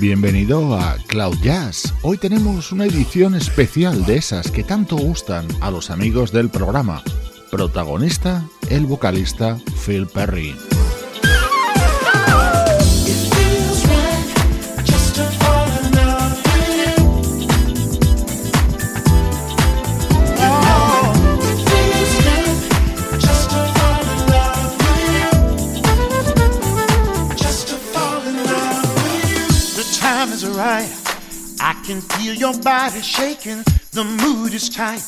Bienvenido a Cloud Jazz. Hoy tenemos una edición especial de esas que tanto gustan a los amigos del programa. Protagonista, el vocalista Phil Perry. Can feel your body shaking, the mood is tight.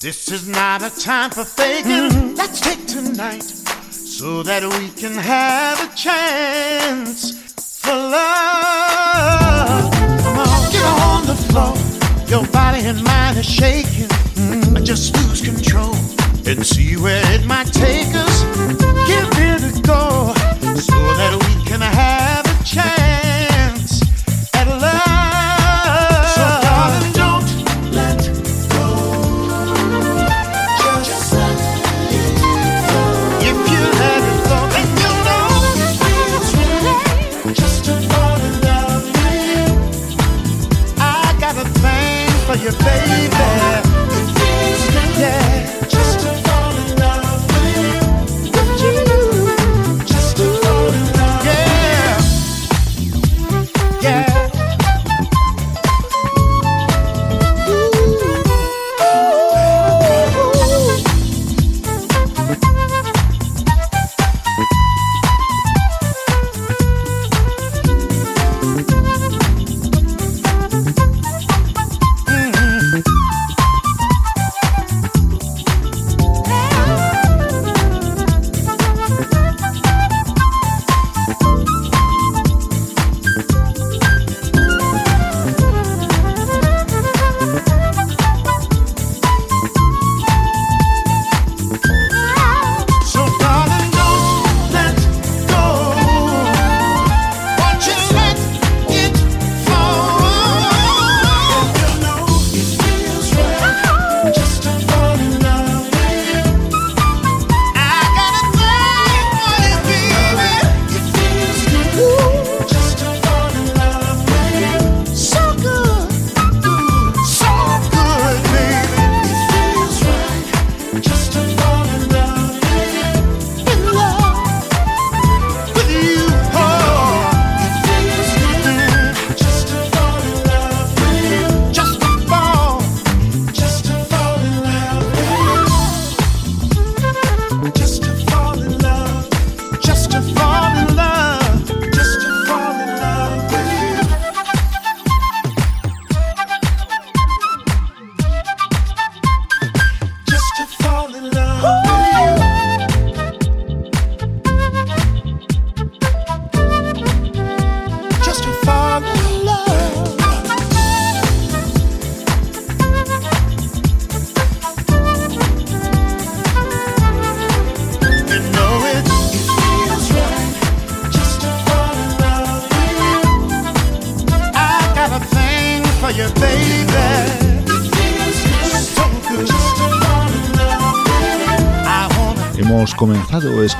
This is not a time for faking. Mm-hmm. Let's take tonight so that we can have a chance for love. Come on, get on the floor. Your body and mind are shaking. Mm-hmm. Just lose control and see where it might take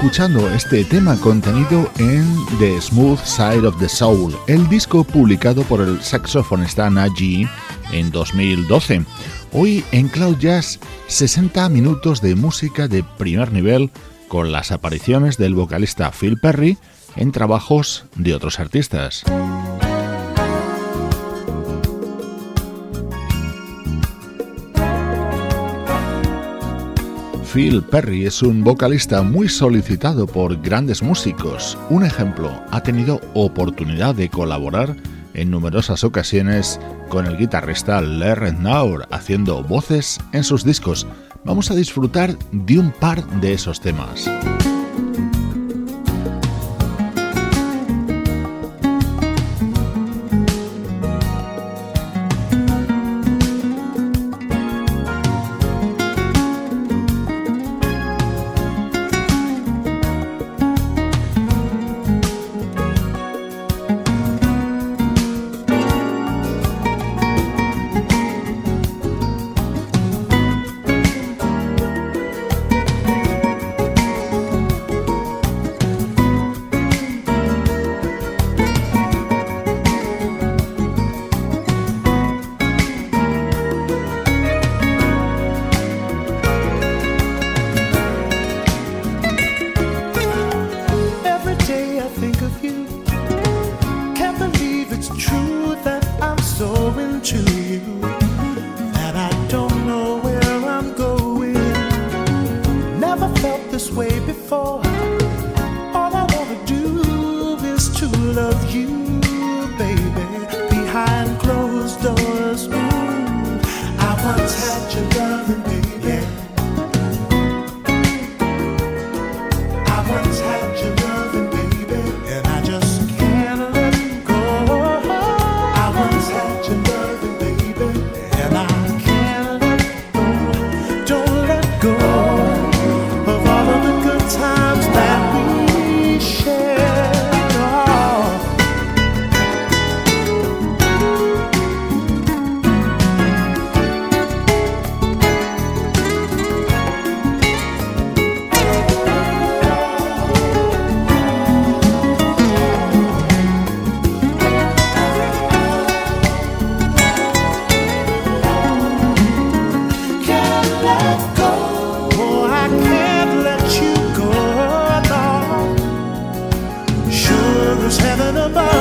escuchando este tema contenido en The Smooth Side of the Soul, el disco publicado por el saxofonista Naji en 2012. Hoy en Cloud Jazz, 60 minutos de música de primer nivel con las apariciones del vocalista Phil Perry en trabajos de otros artistas. Phil Perry es un vocalista muy solicitado por grandes músicos. Un ejemplo, ha tenido oportunidad de colaborar en numerosas ocasiones con el guitarrista Larry Naur haciendo voces en sus discos. Vamos a disfrutar de un par de esos temas. somebody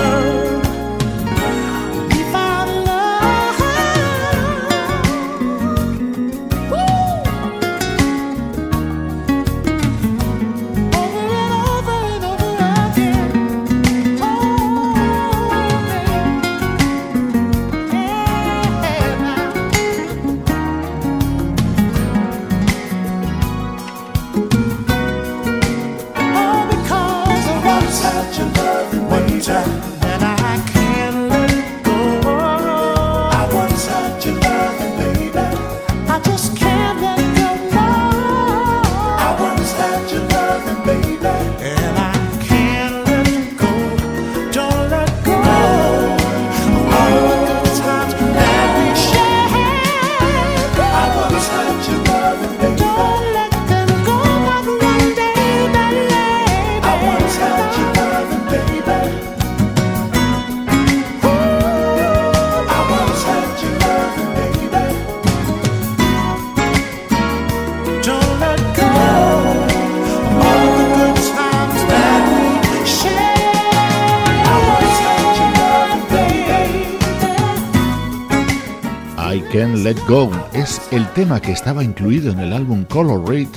Let Go es el tema que estaba incluido en el álbum Color Read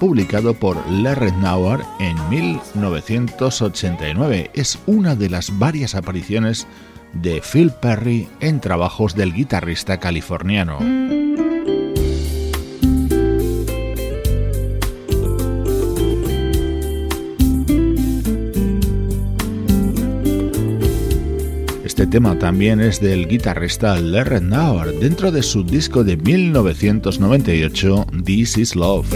publicado por Larry Nauer en 1989. Es una de las varias apariciones de Phil Perry en trabajos del guitarrista californiano. Tema también es del guitarrista Larry Nauer dentro de su disco de 1998 This Is Love.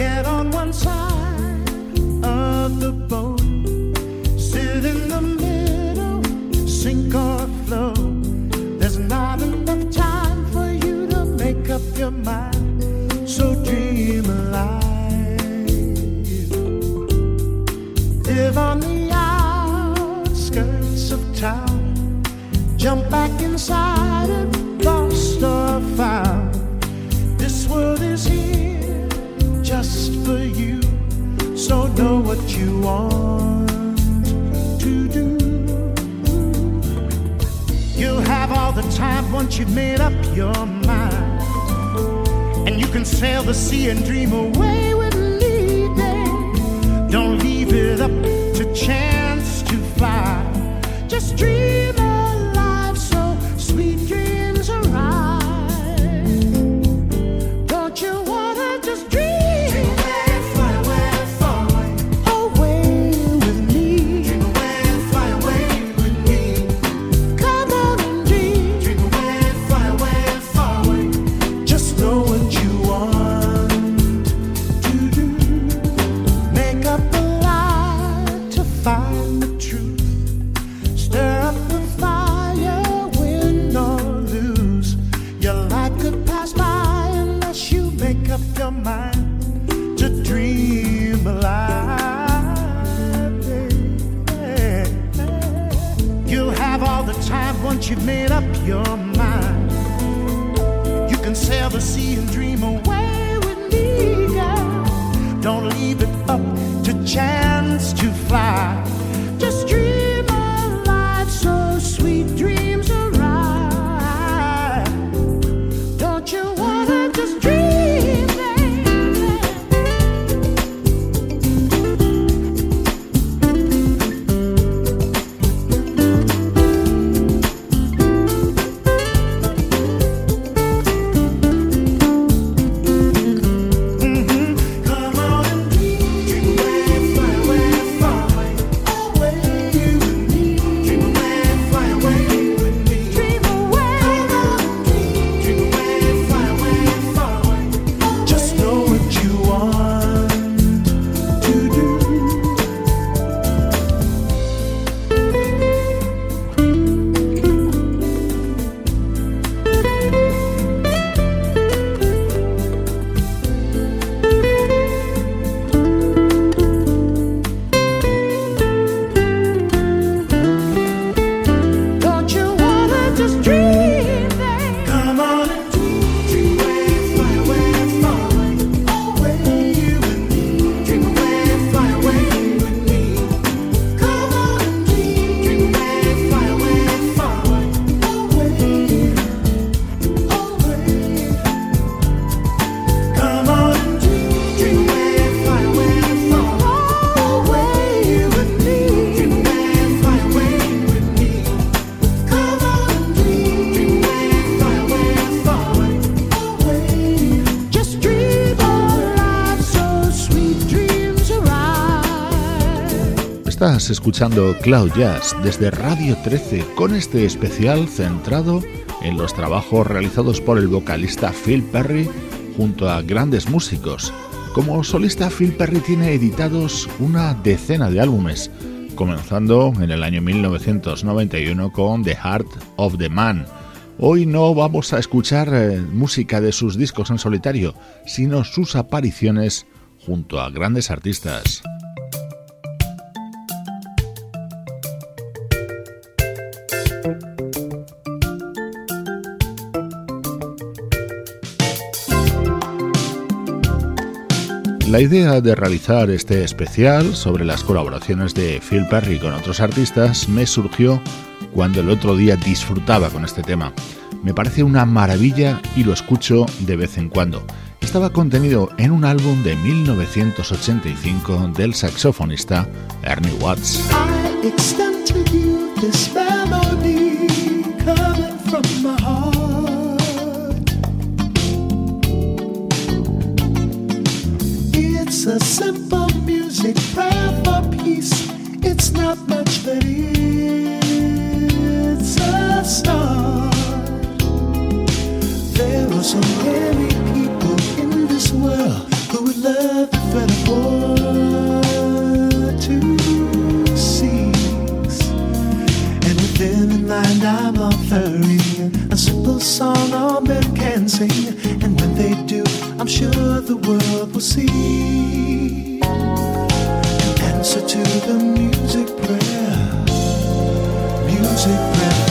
want to do. You'll have all the time once you've made up your mind. And you can sail the sea and dream away with leaving. Don't leave it up to chance to fly. Just dream. Escuchando Cloud Jazz desde Radio 13 con este especial centrado en los trabajos realizados por el vocalista Phil Perry junto a grandes músicos. Como solista, Phil Perry tiene editados una decena de álbumes, comenzando en el año 1991 con The Heart of the Man. Hoy no vamos a escuchar eh, música de sus discos en solitario, sino sus apariciones junto a grandes artistas. La idea de realizar este especial sobre las colaboraciones de Phil Perry con otros artistas me surgió cuando el otro día disfrutaba con este tema. Me parece una maravilla y lo escucho de vez en cuando. Estaba contenido en un álbum de 1985 del saxofonista Ernie Watts. A simple music prayer for peace. It's not much, but it's a start. There are so many people in this world who would love to find a cease. And with them in mind, I'm offering a simple song all men can sing. And I'm sure the world will see an answer to the music prayer. Music prayer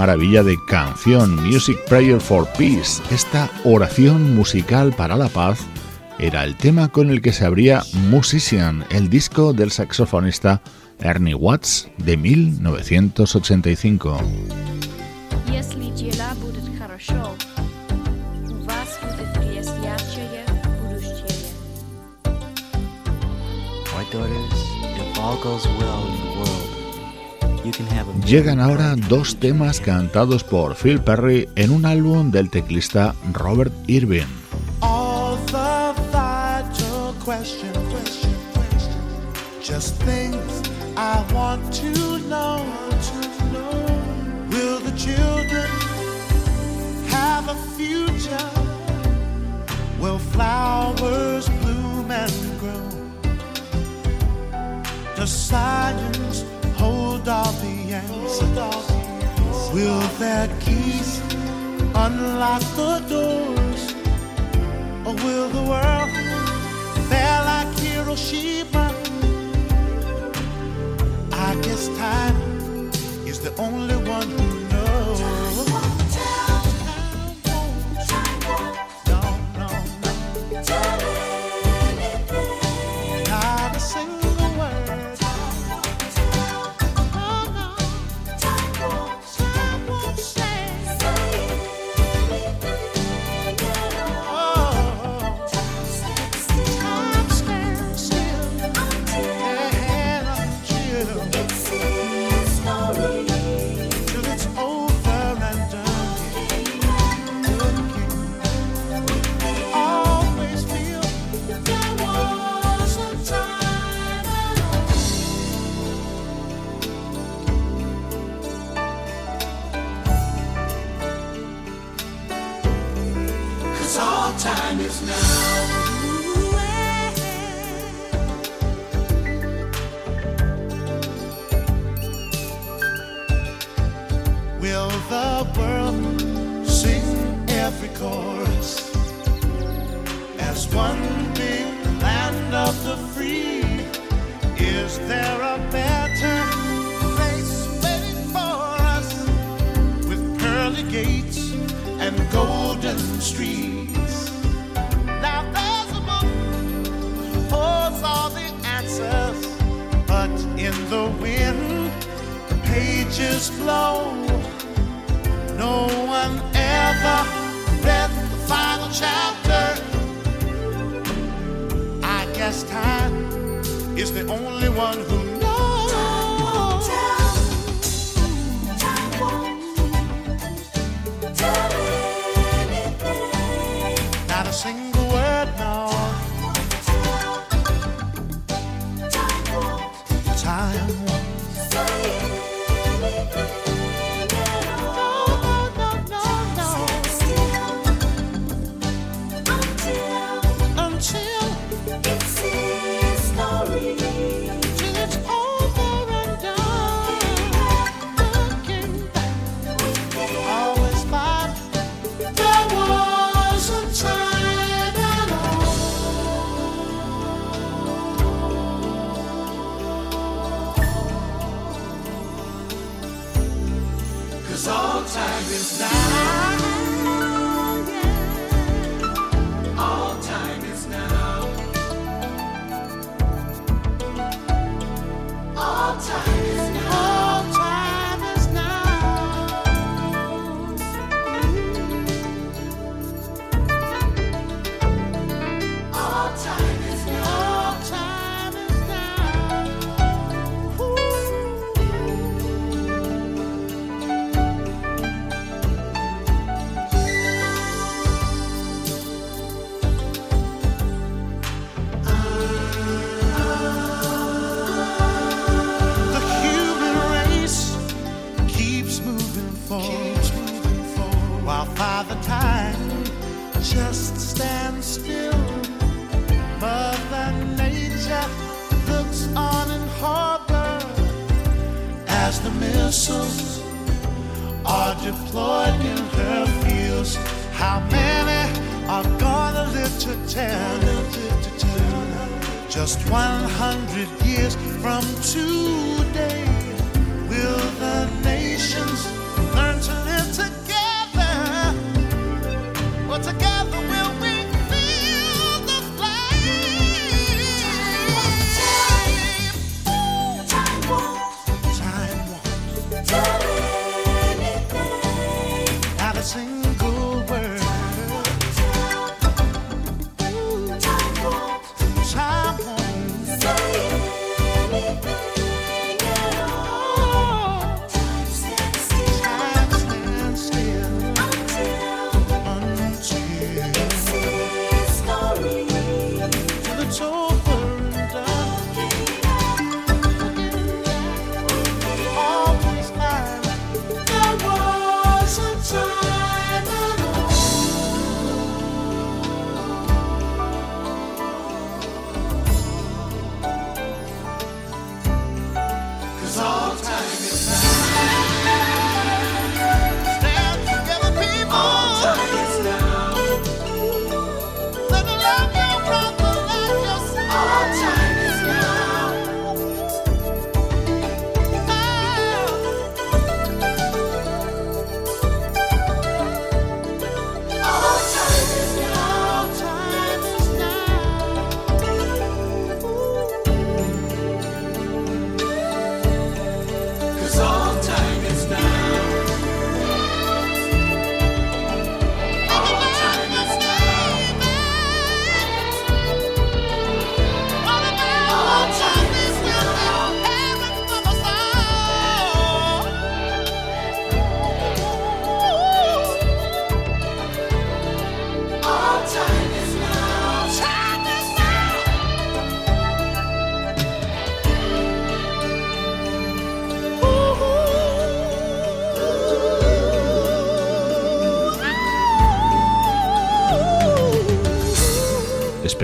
maravilla de canción, Music Prayer for Peace. Esta oración musical para la paz era el tema con el que se abría Musician, el disco del saxofonista Ernie Watts de 1985. Llegan ahora dos temas cantados por Phil Perry en un álbum del teclista Robert Irving. Just things I want to know. Will the children have a future? Will flowers bloom and grow? Science hold all the answers? Will their keys unlock the doors? Or will the world fare like Hiroshima? I guess time is the only now.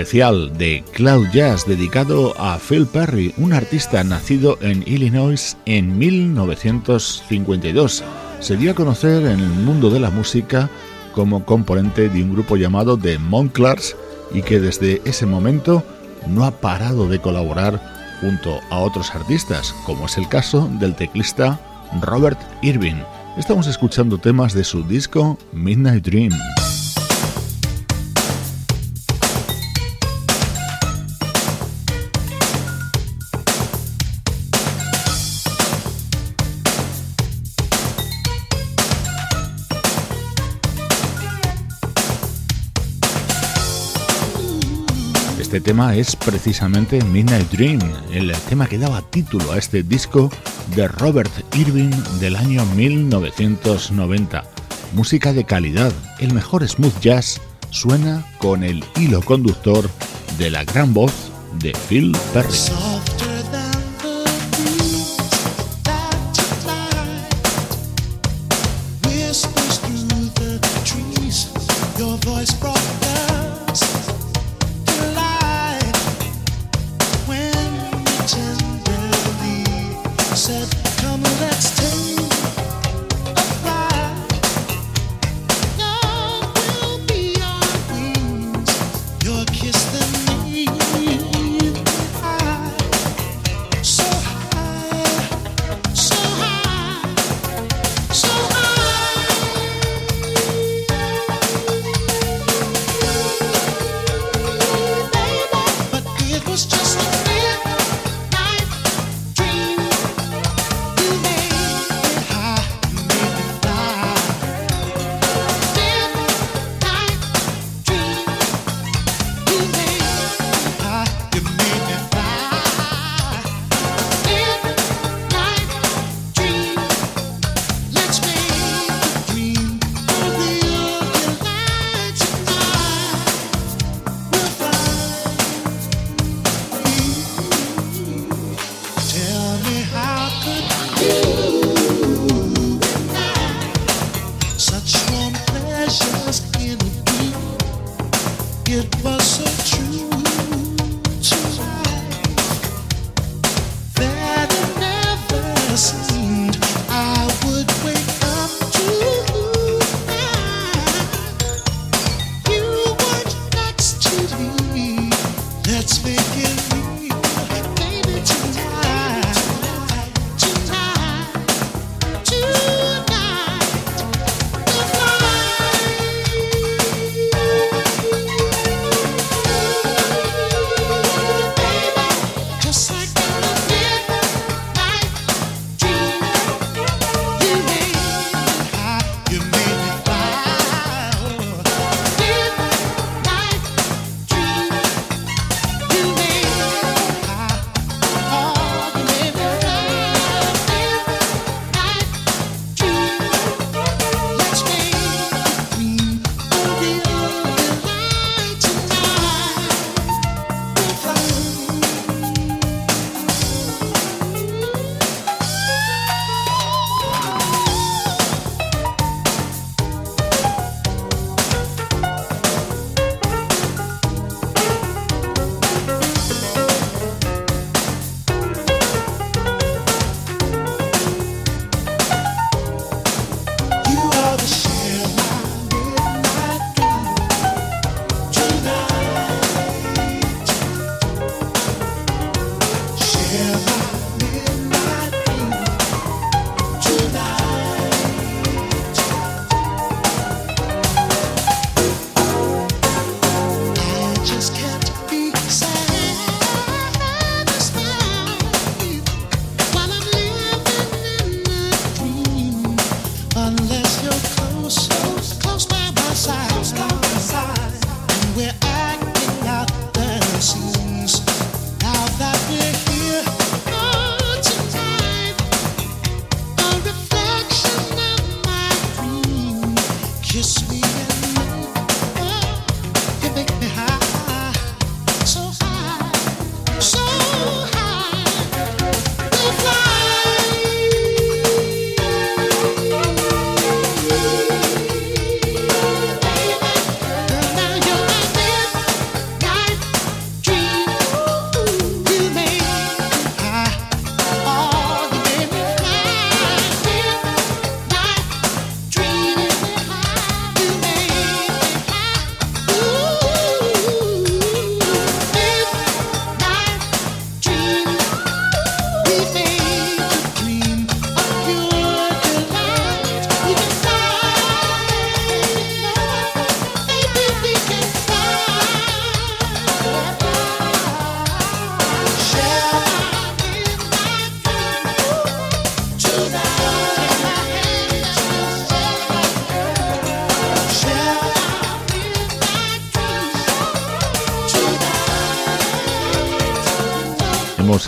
De Cloud Jazz dedicado a Phil Perry, un artista nacido en Illinois en 1952. Se dio a conocer en el mundo de la música como componente de un grupo llamado The Monclars y que desde ese momento no ha parado de colaborar junto a otros artistas, como es el caso del teclista Robert Irving. Estamos escuchando temas de su disco Midnight Dream. Este tema es precisamente Midnight Dream, el tema que daba título a este disco de Robert Irving del año 1990. Música de calidad, el mejor smooth jazz suena con el hilo conductor de la gran voz de Phil Perry.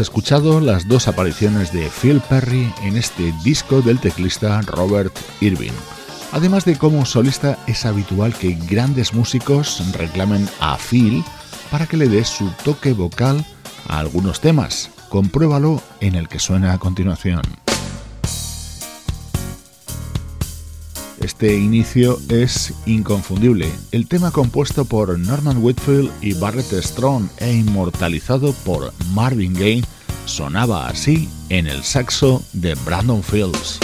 Escuchado las dos apariciones de Phil Perry en este disco del teclista Robert Irving. Además de como solista es habitual que grandes músicos reclamen a Phil para que le dé su toque vocal a algunos temas. Compruébalo en el que suena a continuación. Este inicio es inconfundible. El tema compuesto por Norman Whitfield y Barrett Strong e inmortalizado por Marvin Gaye sonaba así en el saxo de Brandon Fields.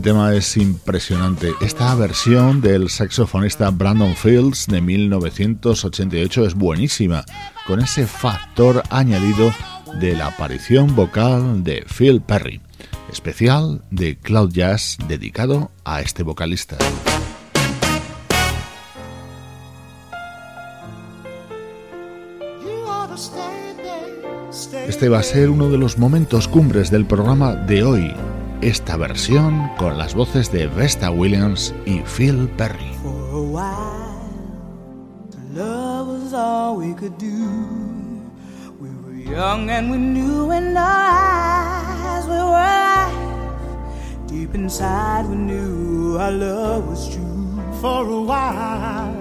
Este tema es impresionante. Esta versión del saxofonista Brandon Fields de 1988 es buenísima, con ese factor añadido de la aparición vocal de Phil Perry, especial de Cloud Jazz dedicado a este vocalista. Este va a ser uno de los momentos cumbres del programa de hoy, esta versión con las voces de Vesta Williams y Phil Perry. For a while, love was all we could do. We were young and we knew in our eyes we were alive. Deep inside we knew our love was true. For a while,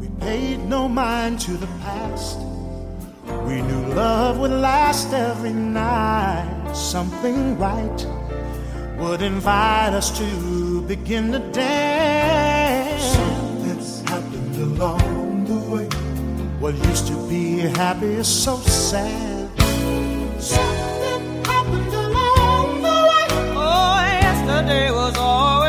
we paid no mind to the past. We knew love would last every night. Something right would invite us to begin to dance. Something's happened along the way. What used to be happy is so sad. Something happened along the way. Oh, yesterday was always.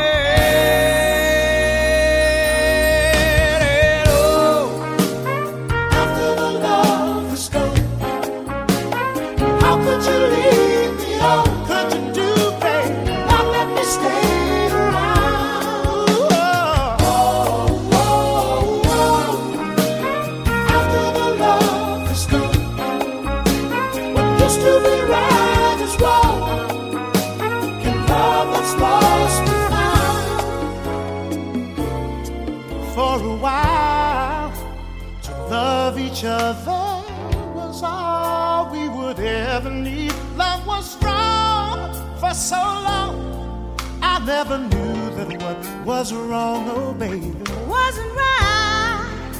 Would ever need. Love was strong for so long. I never knew that what was wrong, oh baby, wasn't right.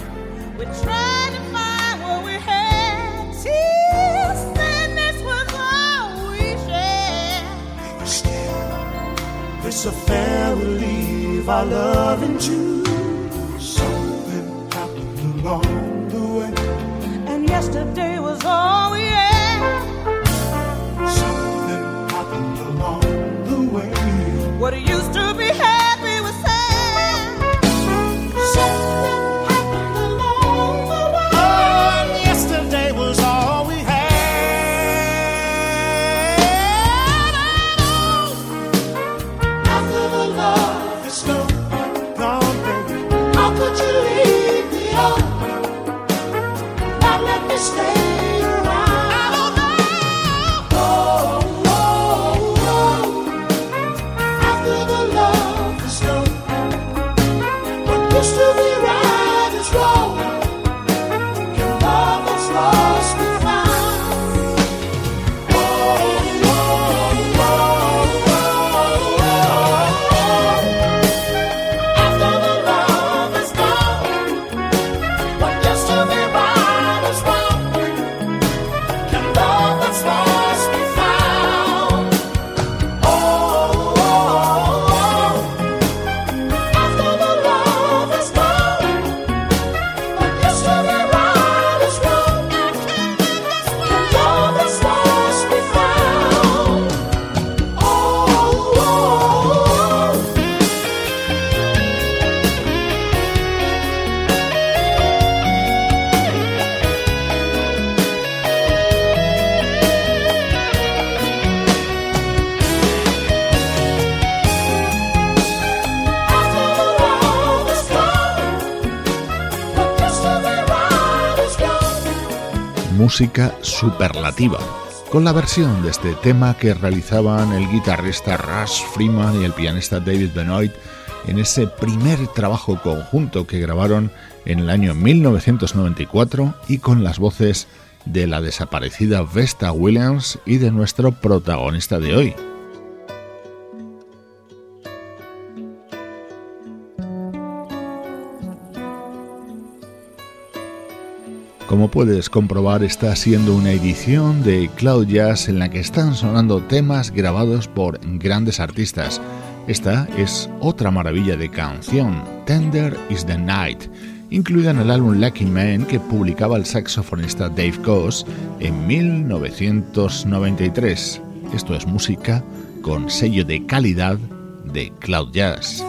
We tried to find what we had. Tears, this was all we shared. But Still, this affair will leave our love in June. Something happened along the way. And yesterday was all we had. Música superlativa, con la versión de este tema que realizaban el guitarrista Russ Freeman y el pianista David Benoit en ese primer trabajo conjunto que grabaron en el año 1994 y con las voces de la desaparecida Vesta Williams y de nuestro protagonista de hoy, Como puedes comprobar, está siendo una edición de Cloud Jazz en la que están sonando temas grabados por grandes artistas. Esta es otra maravilla de canción, Tender is the Night, incluida en el álbum Lucky Man que publicaba el saxofonista Dave Coase en 1993. Esto es música con sello de calidad de Cloud Jazz.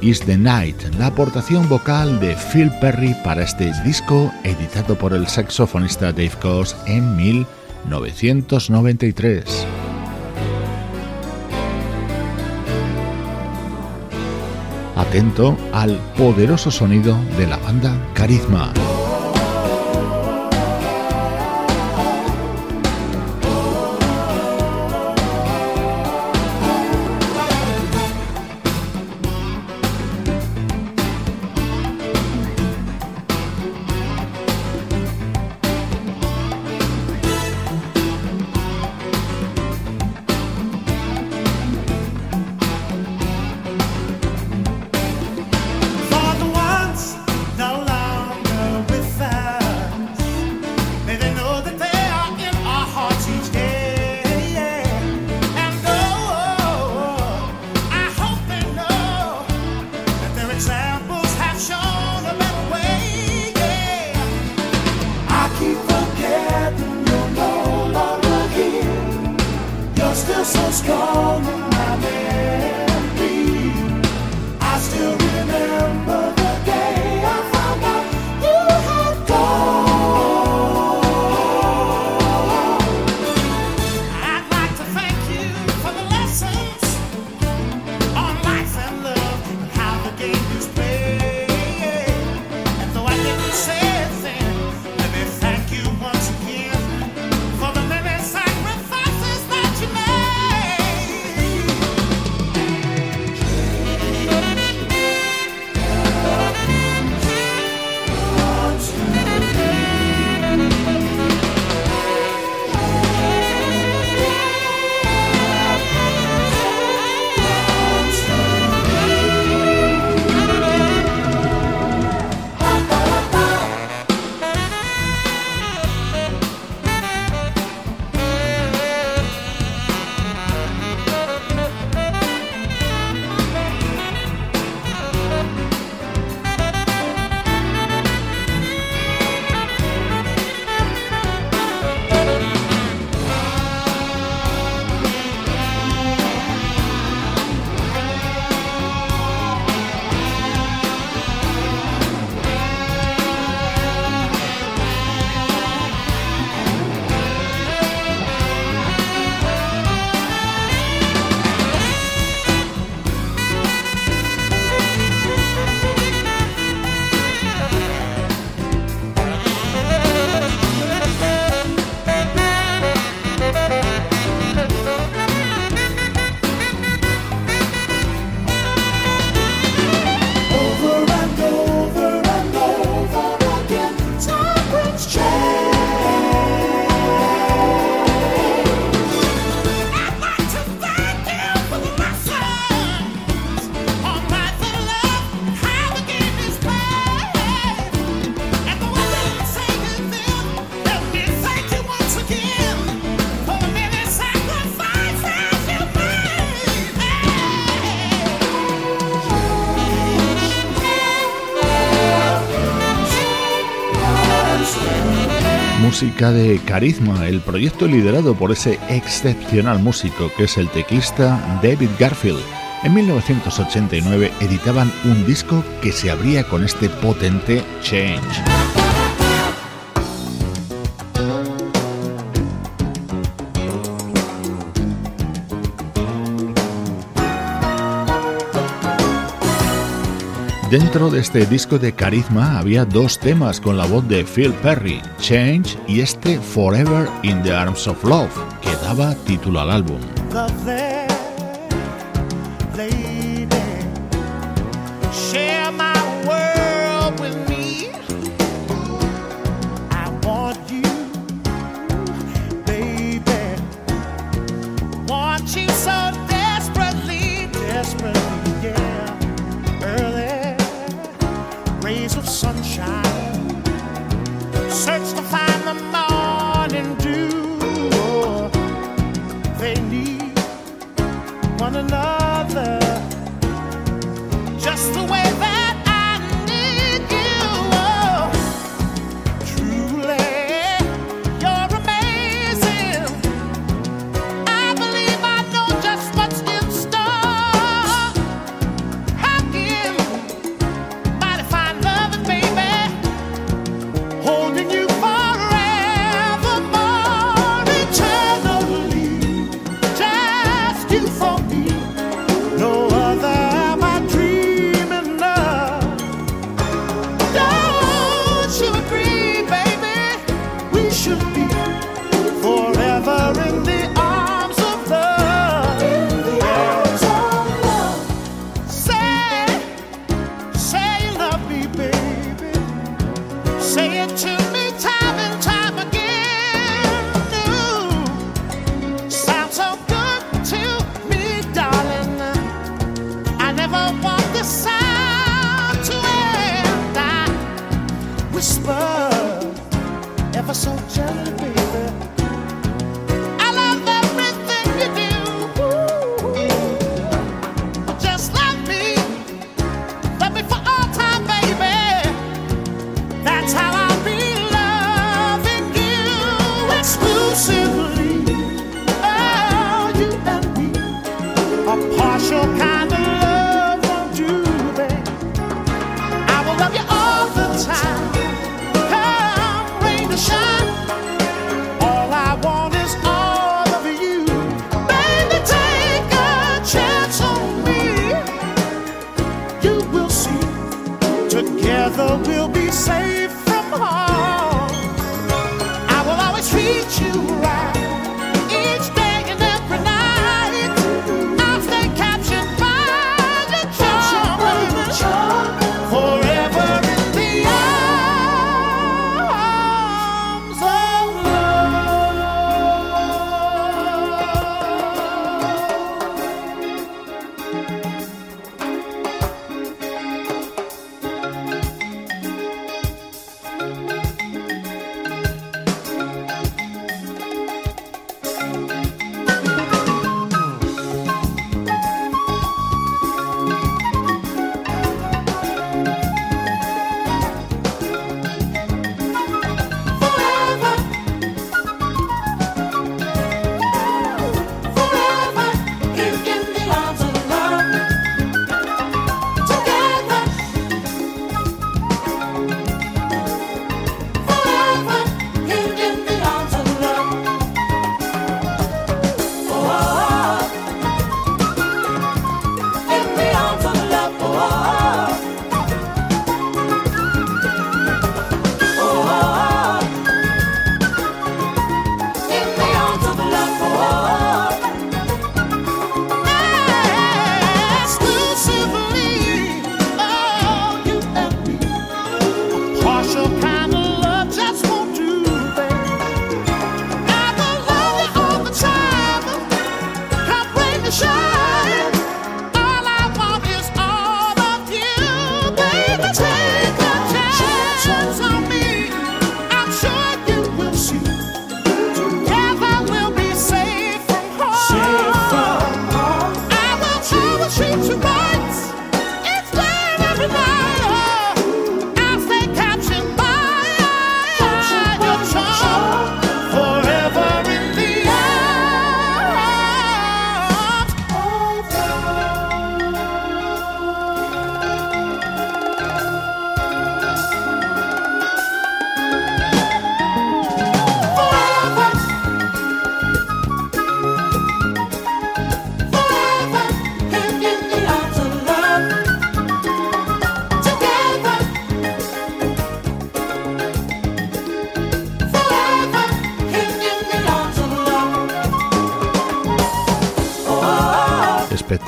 Is the Night, la aportación vocal de Phil Perry para este disco editado por el saxofonista Dave Coase en 1993. Atento al poderoso sonido de la banda Carisma. Música de Carisma, el proyecto liderado por ese excepcional músico que es el teclista David Garfield. En 1989 editaban un disco que se abría con este potente Change. Dentro de este disco de carisma había dos temas con la voz de Phil Perry, Change y este Forever in the Arms of Love, que daba título al álbum. find the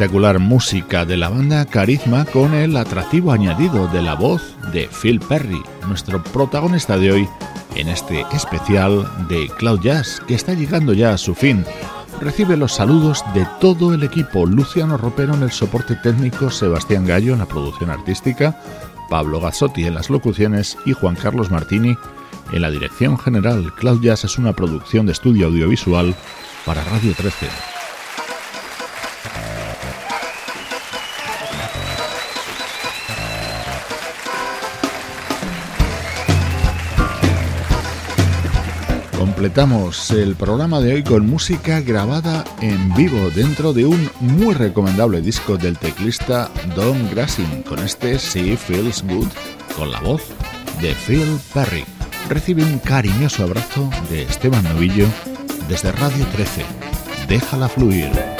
espectacular música de la banda Carisma con el atractivo añadido de la voz de Phil Perry, nuestro protagonista de hoy en este especial de Cloud Jazz que está llegando ya a su fin. Recibe los saludos de todo el equipo, Luciano Ropero en el soporte técnico, Sebastián Gallo en la producción artística, Pablo Gazzotti en las locuciones y Juan Carlos Martini en la dirección general. Cloud Jazz es una producción de estudio audiovisual para Radio 13. Completamos el programa de hoy con música grabada en vivo dentro de un muy recomendable disco del teclista Don Grassin con este She Feels Good con la voz de Phil Perry. Recibe un cariñoso abrazo de Esteban Novillo desde Radio 13. Déjala fluir.